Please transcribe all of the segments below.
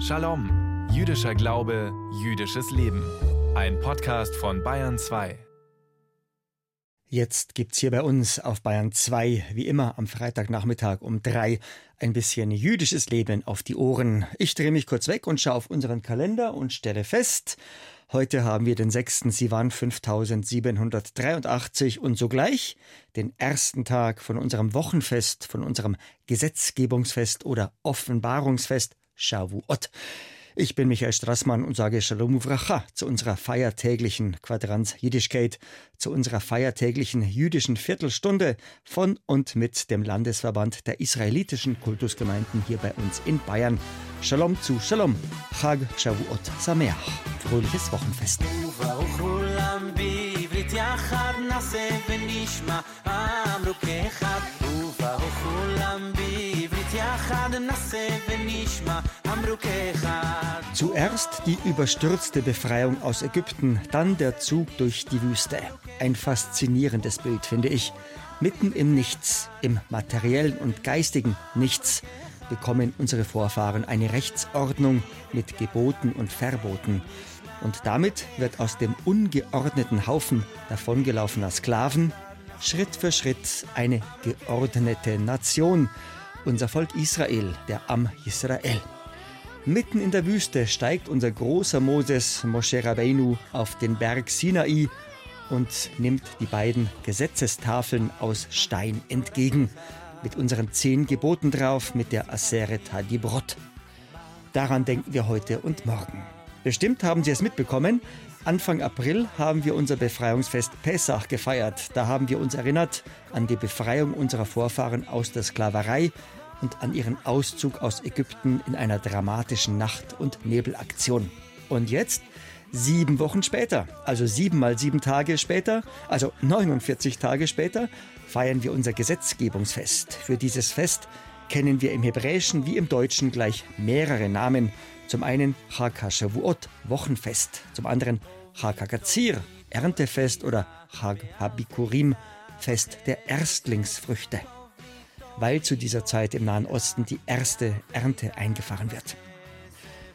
Shalom, jüdischer Glaube, jüdisches Leben. Ein Podcast von Bayern 2. Jetzt gibt's hier bei uns auf Bayern 2, wie immer am Freitagnachmittag um drei, ein bisschen jüdisches Leben auf die Ohren. Ich drehe mich kurz weg und schaue auf unseren Kalender und stelle fest, heute haben wir den 6. Sivan 5783 und sogleich den ersten Tag von unserem Wochenfest, von unserem Gesetzgebungsfest oder Offenbarungsfest Shavuot. Ich bin Michael Strassmann und sage Shalom Uvracha zu unserer feiertäglichen Quadranz Jiddischkeit, zu unserer feiertäglichen jüdischen Viertelstunde von und mit dem Landesverband der israelitischen Kultusgemeinden hier bei uns in Bayern. Shalom zu Shalom, Chag Shavuot Sameach, fröhliches Wochenfest. Zuerst die überstürzte Befreiung aus Ägypten, dann der Zug durch die Wüste. Ein faszinierendes Bild, finde ich. Mitten im Nichts, im materiellen und geistigen Nichts, bekommen unsere Vorfahren eine Rechtsordnung mit Geboten und Verboten. Und damit wird aus dem ungeordneten Haufen davongelaufener Sklaven Schritt für Schritt eine geordnete Nation, unser Volk Israel, der Am Israel. Mitten in der Wüste steigt unser großer Moses Moshe Rabbeinu auf den Berg Sinai und nimmt die beiden Gesetzestafeln aus Stein entgegen, mit unseren zehn Geboten drauf, mit der Aseret Hadibrot. Daran denken wir heute und morgen. Bestimmt haben Sie es mitbekommen, Anfang April haben wir unser Befreiungsfest Pessach gefeiert. Da haben wir uns erinnert an die Befreiung unserer Vorfahren aus der Sklaverei und an ihren Auszug aus Ägypten in einer dramatischen Nacht- und Nebelaktion. Und jetzt, sieben Wochen später, also sieben mal sieben Tage später, also 49 Tage später, feiern wir unser Gesetzgebungsfest. Für dieses Fest kennen wir im Hebräischen wie im Deutschen gleich mehrere Namen. Zum einen Chag HaShavuot, Wochenfest. Zum anderen Chag HaGazir, Erntefest oder Chag HaBikurim, Fest der Erstlingsfrüchte weil zu dieser Zeit im Nahen Osten die erste Ernte eingefahren wird.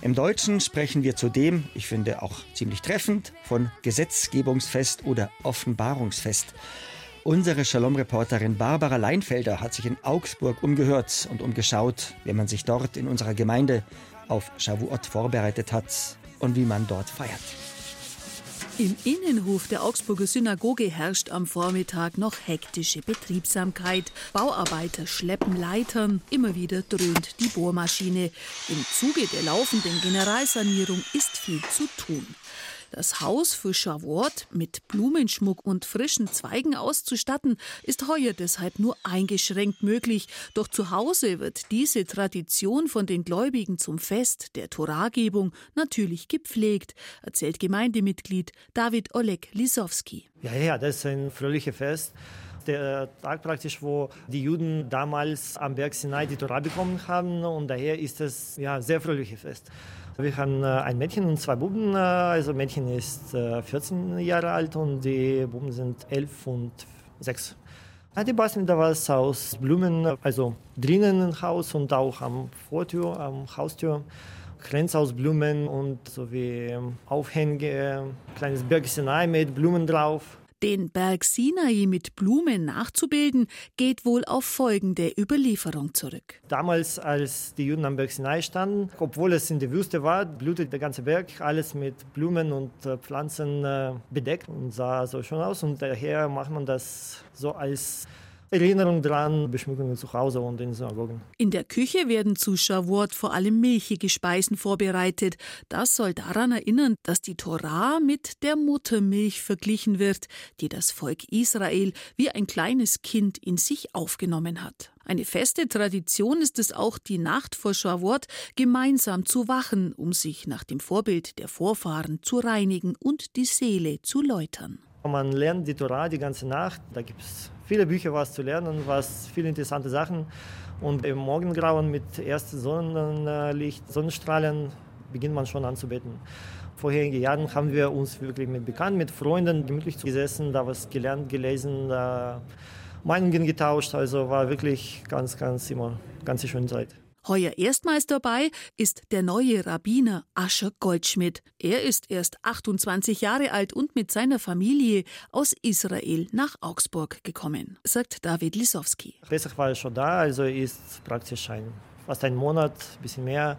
Im Deutschen sprechen wir zudem, ich finde auch ziemlich treffend, von Gesetzgebungsfest oder Offenbarungsfest. Unsere Shalom-Reporterin Barbara Leinfelder hat sich in Augsburg umgehört und umgeschaut, wie man sich dort in unserer Gemeinde auf Shavuot vorbereitet hat und wie man dort feiert. Im Innenhof der Augsburger Synagoge herrscht am Vormittag noch hektische Betriebsamkeit. Bauarbeiter schleppen Leitern, immer wieder dröhnt die Bohrmaschine. Im Zuge der laufenden Generalsanierung ist viel zu tun. Das Haus für Shavuot mit Blumenschmuck und frischen Zweigen auszustatten, ist heuer deshalb nur eingeschränkt möglich. Doch zu Hause wird diese Tradition von den Gläubigen zum Fest der Toragebung natürlich gepflegt, erzählt Gemeindemitglied David Oleg Lisowski. Ja, ja, das ist ein fröhliches Fest der Tag praktisch, wo die Juden damals am Berg Sinai die Torah bekommen haben und daher ist es ja sehr fröhliches Fest. Wir haben äh, ein Mädchen und zwei Buben. Äh, also Mädchen ist 14 äh, Jahre alt und die Buben sind 11 und 6. Die basteln da was aus Blumen, also drinnen im Haus und auch am Vortür, am Haustür. Kränze aus Blumen und so wie Aufhänge, kleines Bergchen mit Blumen drauf. Den Berg Sinai mit Blumen nachzubilden, geht wohl auf folgende Überlieferung zurück. Damals, als die Juden am Berg Sinai standen, obwohl es in der Wüste war, blutete der ganze Berg, alles mit Blumen und äh, Pflanzen äh, bedeckt und sah so schön aus. Und daher macht man das so als Erinnerung dran, Beschmückungen zu Hause und in Synagogen. In der Küche werden zu Shavuot vor allem milchige Speisen vorbereitet. Das soll daran erinnern, dass die Torah mit der Muttermilch verglichen wird, die das Volk Israel wie ein kleines Kind in sich aufgenommen hat. Eine feste Tradition ist es auch, die Nacht vor Shavuot gemeinsam zu wachen, um sich nach dem Vorbild der Vorfahren zu reinigen und die Seele zu läutern. Man lernt die Torah die ganze Nacht. Da gibt es viele Bücher, was zu lernen, was viele interessante Sachen. Und im Morgengrauen mit ersten Sonnenlicht, Sonnenstrahlen beginnt man schon anzubeten. Vorherige Jahren haben wir uns wirklich mit Bekannten, mit Freunden gemütlich gesessen, da was gelernt, gelesen, da Meinungen getauscht. Also war wirklich ganz, ganz immer ganz schöne Zeit. Heuer erstmals dabei ist der neue Rabbiner Ascher Goldschmidt. Er ist erst 28 Jahre alt und mit seiner Familie aus Israel nach Augsburg gekommen, sagt David Lisowski. Pesach war schon da, also ist praktisch ein, fast ein Monat, ein bisschen mehr.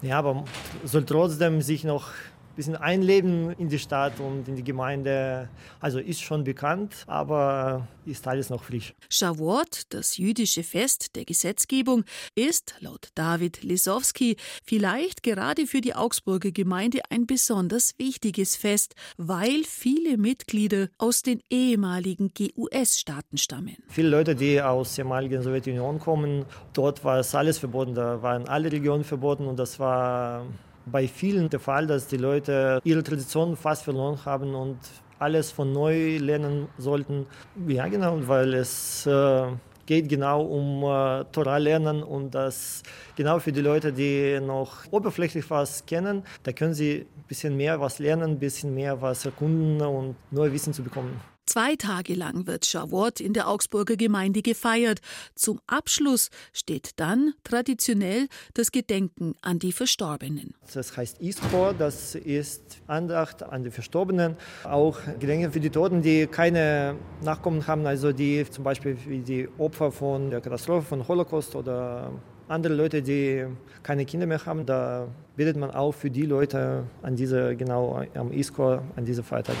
Ja, aber soll trotzdem sich noch bisschen einleben in die Stadt und in die Gemeinde. Also ist schon bekannt, aber ist alles noch frisch. Shavuot, das jüdische Fest der Gesetzgebung, ist laut David Lisowski vielleicht gerade für die Augsburger Gemeinde ein besonders wichtiges Fest, weil viele Mitglieder aus den ehemaligen GUS-Staaten stammen. Viele Leute, die aus der ehemaligen Sowjetunion kommen, dort war es alles verboten, da waren alle Religionen verboten und das war bei vielen der Fall, dass die Leute ihre Tradition fast verloren haben und alles von neu lernen sollten. Ja, genau, weil es äh, geht genau um äh, Torah lernen und das genau für die Leute, die noch oberflächlich was kennen, da können sie ein bisschen mehr was lernen, ein bisschen mehr was erkunden und neues Wissen zu bekommen. Zwei Tage lang wird Shavuot in der Augsburger Gemeinde gefeiert. Zum Abschluss steht dann traditionell das Gedenken an die Verstorbenen. Das heißt Iskor, das ist Andacht an die Verstorbenen, auch Gedenken für die Toten, die keine Nachkommen haben, also die zum Beispiel wie die Opfer von der Katastrophe von Holocaust oder andere Leute, die keine Kinder mehr haben, da bittet man auch für die Leute an diese genau am Iskor an diese Feiertage.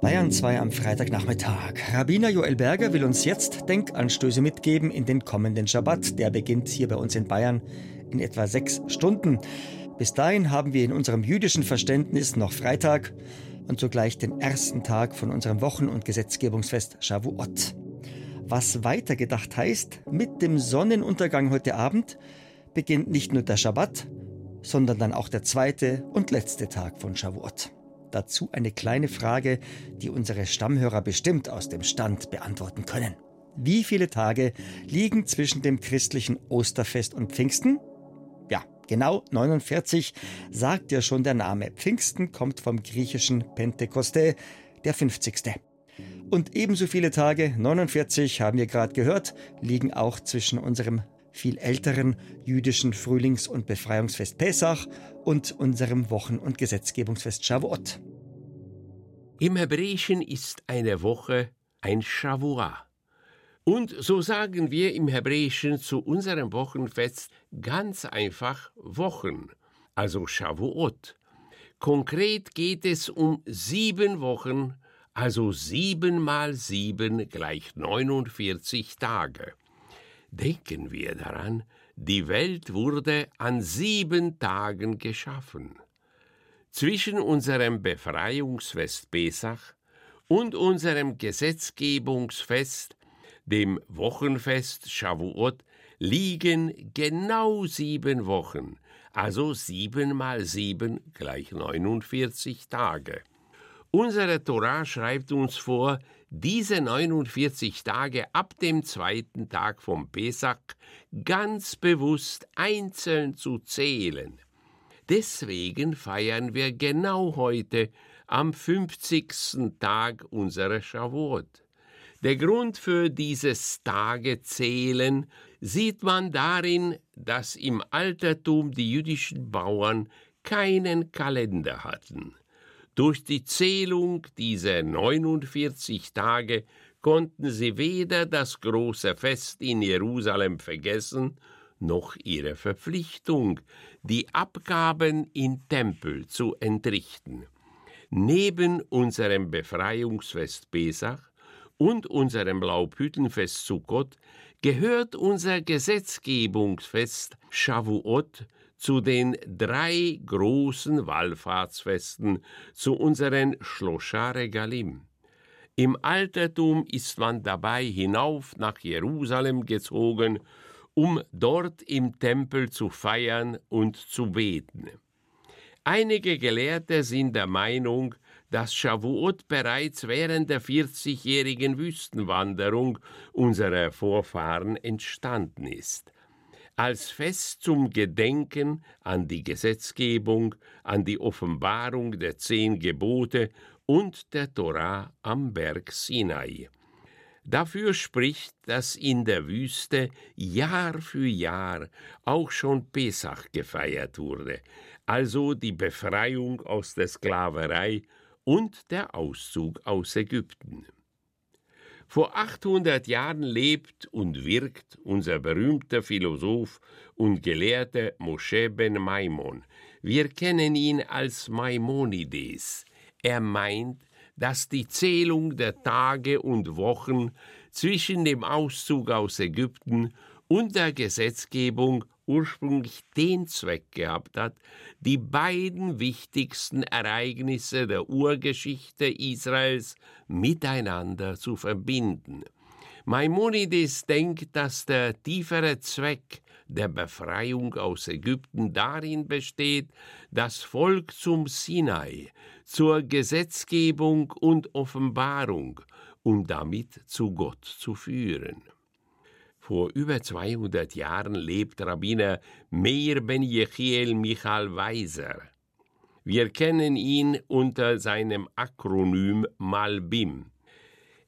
Bayern 2 am Freitagnachmittag. Rabbiner Joel Berger will uns jetzt Denkanstöße mitgeben in den kommenden Schabbat. Der beginnt hier bei uns in Bayern in etwa sechs Stunden. Bis dahin haben wir in unserem jüdischen Verständnis noch Freitag und zugleich den ersten Tag von unserem Wochen- und Gesetzgebungsfest Shavuot. Was weitergedacht heißt, mit dem Sonnenuntergang heute Abend beginnt nicht nur der Schabbat, sondern dann auch der zweite und letzte Tag von Shavuot. Dazu eine kleine Frage, die unsere Stammhörer bestimmt aus dem Stand beantworten können. Wie viele Tage liegen zwischen dem christlichen Osterfest und Pfingsten? Ja, genau 49, sagt ja schon der Name. Pfingsten kommt vom griechischen Pentekoste, der 50. Und ebenso viele Tage, 49 haben wir gerade gehört, liegen auch zwischen unserem viel älteren jüdischen Frühlings- und Befreiungsfest Pesach und unserem Wochen- und Gesetzgebungsfest Shavuot. Im Hebräischen ist eine Woche ein Shavuah. Und so sagen wir im Hebräischen zu unserem Wochenfest ganz einfach Wochen, also Shavuot. Konkret geht es um sieben Wochen, also sieben mal sieben gleich 49 Tage. Denken wir daran, die Welt wurde an sieben Tagen geschaffen. Zwischen unserem Befreiungsfest Pesach und unserem Gesetzgebungsfest, dem Wochenfest Shavuot, liegen genau sieben Wochen, also sieben mal sieben gleich 49 Tage. Unsere Torah schreibt uns vor, diese 49 Tage ab dem zweiten Tag vom Pesach ganz bewusst einzeln zu zählen. Deswegen feiern wir genau heute am 50. Tag unserer Shavuot. Der Grund für dieses Tagezählen sieht man darin, dass im Altertum die jüdischen Bauern keinen Kalender hatten. Durch die Zählung dieser 49 Tage konnten sie weder das große Fest in Jerusalem vergessen, noch ihre Verpflichtung, die Abgaben in Tempel zu entrichten. Neben unserem Befreiungsfest Pesach und unserem Laubhüttenfest Sukkot gehört unser Gesetzgebungsfest Shavuot zu den drei großen Wallfahrtsfesten, zu unseren Schloschare Galim. Im Altertum ist man dabei hinauf nach Jerusalem gezogen, um dort im Tempel zu feiern und zu beten. Einige Gelehrte sind der Meinung, dass Shavuot bereits während der 40-jährigen Wüstenwanderung unserer Vorfahren entstanden ist als Fest zum Gedenken an die Gesetzgebung, an die Offenbarung der zehn Gebote und der Torah am Berg Sinai. Dafür spricht, dass in der Wüste Jahr für Jahr auch schon Pesach gefeiert wurde, also die Befreiung aus der Sklaverei und der Auszug aus Ägypten. Vor 800 Jahren lebt und wirkt unser berühmter Philosoph und Gelehrter Moshe ben Maimon. Wir kennen ihn als Maimonides. Er meint, dass die Zählung der Tage und Wochen zwischen dem Auszug aus Ägypten und der Gesetzgebung ursprünglich den Zweck gehabt hat, die beiden wichtigsten Ereignisse der Urgeschichte Israels miteinander zu verbinden. Maimonides denkt, dass der tiefere Zweck der Befreiung aus Ägypten darin besteht, das Volk zum Sinai, zur Gesetzgebung und Offenbarung und damit zu Gott zu führen. Vor über 200 Jahren lebt Rabbiner Meir ben Jechiel Michal Weiser. Wir kennen ihn unter seinem Akronym Malbim.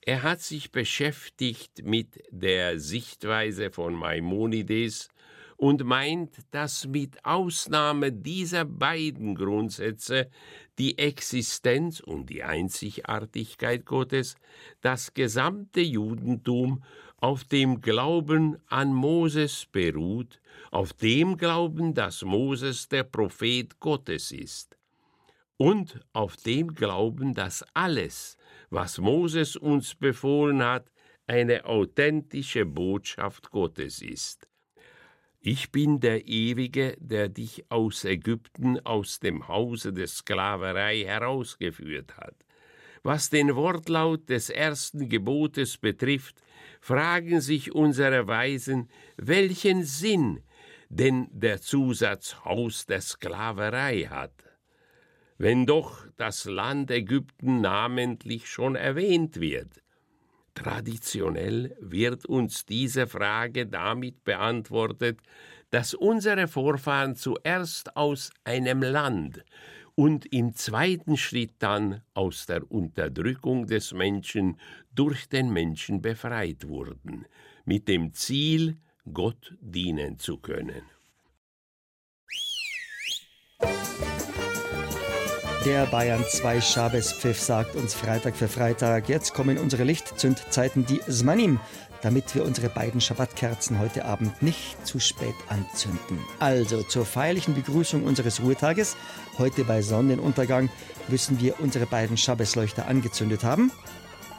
Er hat sich beschäftigt mit der Sichtweise von Maimonides und meint, dass mit Ausnahme dieser beiden Grundsätze die Existenz und die Einzigartigkeit Gottes das gesamte Judentum auf dem Glauben an Moses beruht, auf dem Glauben, dass Moses der Prophet Gottes ist, und auf dem Glauben, dass alles, was Moses uns befohlen hat, eine authentische Botschaft Gottes ist. Ich bin der Ewige, der dich aus Ägypten, aus dem Hause der Sklaverei herausgeführt hat. Was den Wortlaut des ersten Gebotes betrifft, fragen sich unsere Weisen, welchen Sinn denn der Zusatz Haus der Sklaverei hat. Wenn doch das Land Ägypten namentlich schon erwähnt wird, Traditionell wird uns diese Frage damit beantwortet, dass unsere Vorfahren zuerst aus einem Land und im zweiten Schritt dann aus der Unterdrückung des Menschen durch den Menschen befreit wurden, mit dem Ziel, Gott dienen zu können. Der Bayern 2 Schabespfiff sagt uns Freitag für Freitag. Jetzt kommen unsere Lichtzündzeiten, die Zmanim, damit wir unsere beiden Schabbatkerzen heute Abend nicht zu spät anzünden. Also zur feierlichen Begrüßung unseres Ruhetages, heute bei Sonnenuntergang, müssen wir unsere beiden Schabbesleuchter angezündet haben.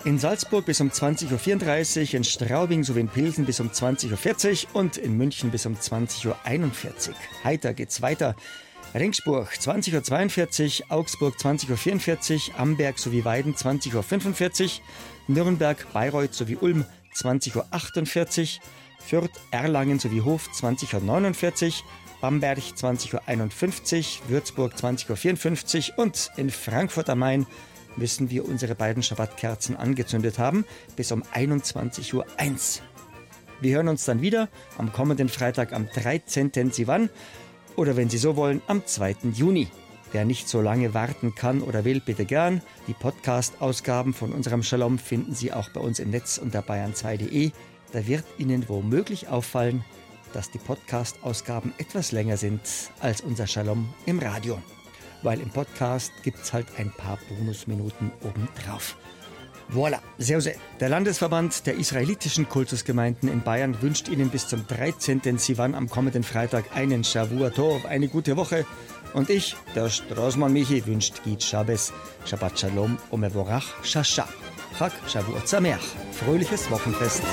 In Salzburg bis um 20.34 Uhr, in Straubing sowie in Pilsen bis um 20.40 Uhr und in München bis um 20.41 Uhr. Heiter geht's weiter. Ringsburg 20.42 Uhr, Augsburg 20.44 Uhr, Amberg sowie Weiden 20.45 Uhr, Nürnberg, Bayreuth sowie Ulm 20.48 Uhr, Fürth, Erlangen sowie Hof 20.49 Uhr, Bamberg 20.51 Uhr, Würzburg 20.54 Uhr und in Frankfurt am Main müssen wir unsere beiden Schabbatkerzen angezündet haben bis um 21.01 Uhr. Wir hören uns dann wieder am kommenden Freitag am 13. Sivan oder wenn Sie so wollen, am 2. Juni. Wer nicht so lange warten kann oder will, bitte gern. Die Podcast-Ausgaben von unserem Shalom finden Sie auch bei uns im Netz unter bayern2.de. Da wird Ihnen womöglich auffallen, dass die Podcast-Ausgaben etwas länger sind als unser Shalom im Radio. Weil im Podcast gibt es halt ein paar Bonusminuten obendrauf. Voilà, sehr, Der Landesverband der israelitischen Kultusgemeinden in Bayern wünscht Ihnen bis zum 13. Sivan am kommenden Freitag einen Shavua Tov, eine gute Woche. Und ich, der Straßmann Michi, wünscht Git Shabbos, Shabbat Shalom, Omevorach, Shasha. Chag Shavua Zameach. Fröhliches Wochenfest.